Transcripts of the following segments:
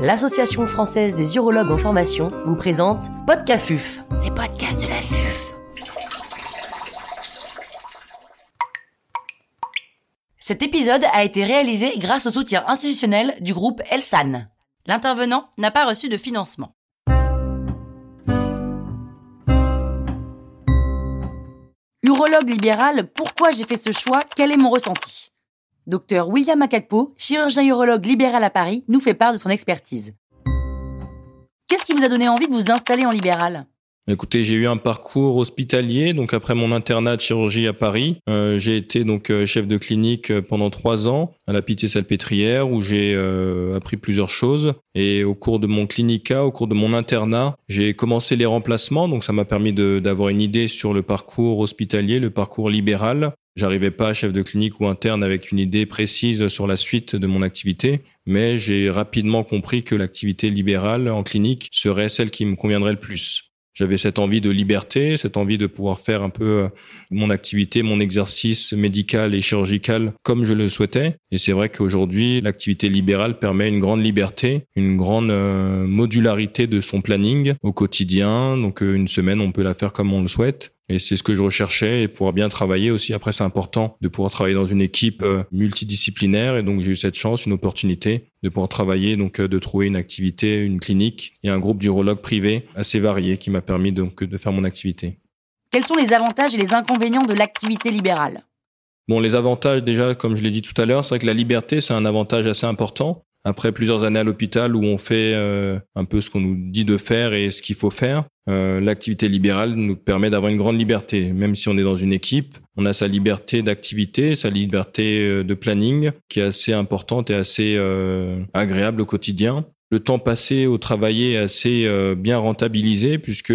l'Association française des urologues en formation vous présente Podcafuf, les podcasts de la FUF. Cet épisode a été réalisé grâce au soutien institutionnel du groupe Elsan. L'intervenant n'a pas reçu de financement. Urologue libéral, pourquoi j'ai fait ce choix? Quel est mon ressenti? Docteur William Akakpo, chirurgien urologue libéral à Paris, nous fait part de son expertise. Qu'est-ce qui vous a donné envie de vous installer en libéral? Écoutez, j'ai eu un parcours hospitalier. Donc après mon internat de chirurgie à Paris, euh, j'ai été donc euh, chef de clinique euh, pendant trois ans à la Pitié-Salpêtrière où j'ai appris plusieurs choses. Et au cours de mon clinica, au cours de mon internat, j'ai commencé les remplacements. Donc ça m'a permis d'avoir une idée sur le parcours hospitalier, le parcours libéral. J'arrivais pas chef de clinique ou interne avec une idée précise sur la suite de mon activité, mais j'ai rapidement compris que l'activité libérale en clinique serait celle qui me conviendrait le plus. J'avais cette envie de liberté, cette envie de pouvoir faire un peu euh, mon activité, mon exercice médical et chirurgical comme je le souhaitais. Et c'est vrai qu'aujourd'hui, l'activité libérale permet une grande liberté, une grande euh, modularité de son planning au quotidien. Donc euh, une semaine, on peut la faire comme on le souhaite. Et c'est ce que je recherchais et pouvoir bien travailler aussi. Après, c'est important de pouvoir travailler dans une équipe euh, multidisciplinaire. Et donc, j'ai eu cette chance, une opportunité de pouvoir travailler, donc euh, de trouver une activité, une clinique et un groupe d'urologues privés assez varié qui m'a permis donc de faire mon activité. Quels sont les avantages et les inconvénients de l'activité libérale? Bon, les avantages, déjà, comme je l'ai dit tout à l'heure, c'est vrai que la liberté, c'est un avantage assez important après plusieurs années à l'hôpital où on fait euh, un peu ce qu'on nous dit de faire et ce qu'il faut faire, euh, l'activité libérale nous permet d'avoir une grande liberté. Même si on est dans une équipe, on a sa liberté d'activité, sa liberté euh, de planning qui est assez importante et assez agréable au quotidien. Le temps passé au travail est assez bien rentabilisé puisque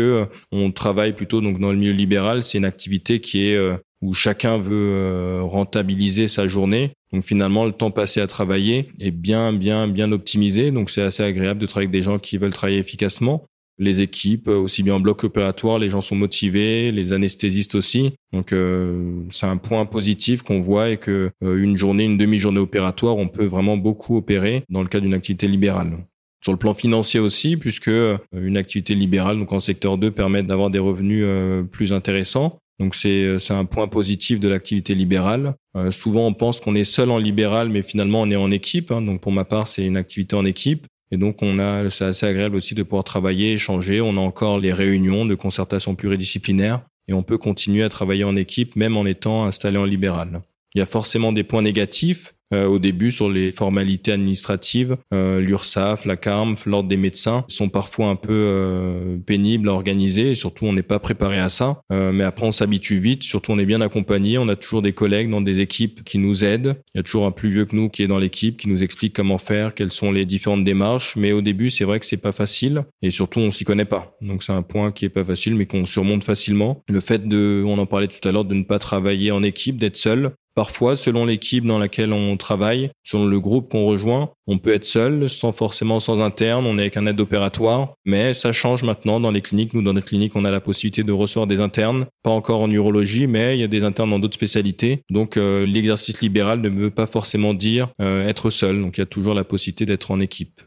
on travaille plutôt donc dans le milieu libéral. C'est une activité qui est où chacun veut rentabiliser sa journée donc finalement, le temps passé à travailler est bien, bien, bien optimisé. Donc c'est assez agréable de travailler avec des gens qui veulent travailler efficacement. Les équipes, aussi bien en bloc opératoire, les gens sont motivés, les anesthésistes aussi. Donc euh, c'est un point positif qu'on voit et que euh, une journée, une demi-journée opératoire, on peut vraiment beaucoup opérer dans le cas d'une activité libérale. Sur le plan financier aussi, puisque euh, une activité libérale, donc en secteur 2, permet d'avoir des revenus plus intéressants. Donc c'est euh, c'est un point positif de l'activité libérale. Euh, souvent on pense qu'on est seul en libéral, mais finalement on est en équipe. Hein. Donc pour ma part c'est une activité en équipe. Et donc on a c'est assez agréable aussi de pouvoir travailler, échanger. On a encore les réunions de concertation pluridisciplinaire et on peut continuer à travailler en équipe même en étant installé en libéral. Il y a forcément des points négatifs. Euh, au début sur les formalités administratives. Euh, L'URSSAF, la CARMF, l'ordre des médecins sont parfois un peu euh, pénibles à organiser et surtout on n'est pas préparé à ça. mais après on s'habitue vite, surtout on est bien accompagné, on a toujours des collègues dans des équipes qui nous aident. Il y a toujours un plus vieux que nous qui est dans l'équipe, qui nous explique comment faire, quelles sont les différentes démarches. Mais au début c'est vrai que c'est pas facile et surtout on s'y connaît pas. Donc c'est un point qui est pas facile mais qu'on surmonte facilement. Le fait de, on en parlait tout à l'heure, de ne pas travailler en équipe, d'être seul, Parfois, selon l'équipe dans laquelle on travaille, selon le groupe qu'on rejoint, on peut être seul, sans forcément sans interne, on est avec un aide opératoire, mais ça change maintenant dans les cliniques. Nous, dans notre clinique, on a la possibilité de recevoir des internes, pas encore en urologie, mais il y a des internes dans d'autres spécialités. Donc, euh, l'exercice libéral ne veut pas forcément dire euh, être seul. Donc, il y a toujours la possibilité d'être en équipe.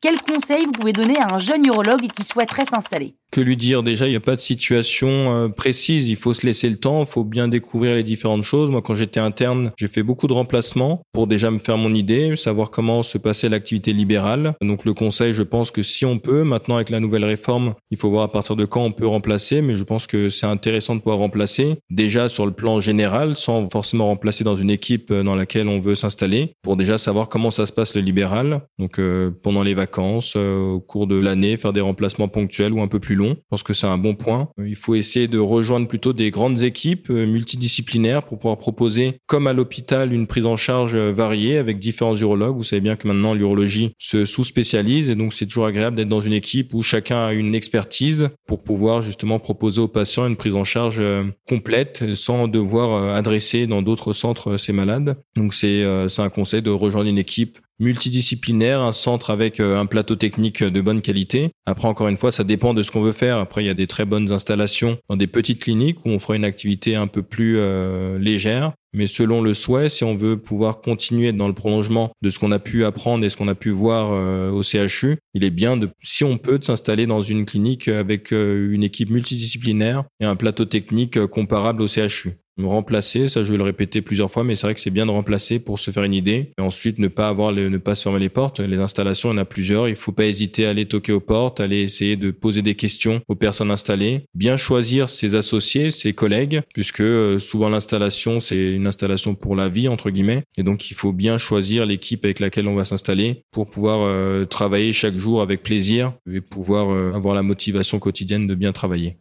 Quel conseil vous pouvez donner à un jeune urologue qui souhaiterait s'installer? Que lui dire déjà il n'y a pas de situation euh, précise. Il faut se laisser le temps il faut bien découvrir les différentes choses. Moi quand j'étais interne j'ai fait beaucoup de remplacements pour déjà me faire mon idée savoir comment se passait l'activité libérale. Donc le conseil je pense que si on peut maintenant avec la nouvelle réforme il faut voir à partir de quand on peut remplacer mais je pense que c'est intéressant de pouvoir remplacer déjà sur le plan général sans forcément remplacer dans une équipe euh, dans laquelle on veut s'installer pour déjà savoir comment ça se passe le libéral. Donc euh, pendant les vacances au cours de l'année faire des remplacements ponctuels ou un peu plus longs je pense que c'est un bon point. Euh, il faut essayer de rejoindre plutôt des grandes équipes euh, multidisciplinaires pour pouvoir proposer, comme à l'hôpital, une prise en charge euh, variée avec différents urologues. Vous savez bien que maintenant l'urologie se sous-spécialise et donc c'est toujours agréable d'être dans une équipe où chacun a une expertise pour pouvoir justement proposer aux patients une prise en charge complète sans devoir adresser dans d'autres centres ces malades. Donc c'est c'est un conseil de rejoindre une équipe multidisciplinaire, un centre avec euh, un plateau technique de bonne qualité. Après, encore une fois, ça dépend de ce qu'on veut faire. Après, il y a des très bonnes installations dans des petites cliniques où on fera une activité un peu plus euh, légère. Mais selon le souhait, si on veut pouvoir continuer dans le prolongement de ce qu'on a pu apprendre et ce qu'on a pu voir euh, au CHU, il est bien de, si on peut, de s'installer dans une clinique avec euh, une équipe multidisciplinaire et un plateau technique euh, comparable au CHU remplacer, ça je vais le répéter plusieurs fois, mais c'est vrai que c'est bien de remplacer pour se faire une idée. Et ensuite, ne pas avoir, ne pas se fermer les portes. Les installations, il y en a plusieurs. Il faut pas hésiter à aller toquer aux portes, aller essayer de poser des questions aux personnes installées. Bien choisir ses associés, ses collègues, puisque souvent l'installation, c'est une installation pour la vie, entre guillemets. Et donc, il faut bien choisir l'équipe avec laquelle on va s'installer pour pouvoir euh, travailler chaque jour avec plaisir et pouvoir euh, avoir la motivation quotidienne de bien travailler.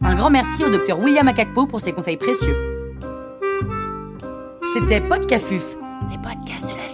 Un grand merci au docteur William Akakpo pour ses conseils précieux. C'était Podcafuf, les podcasts de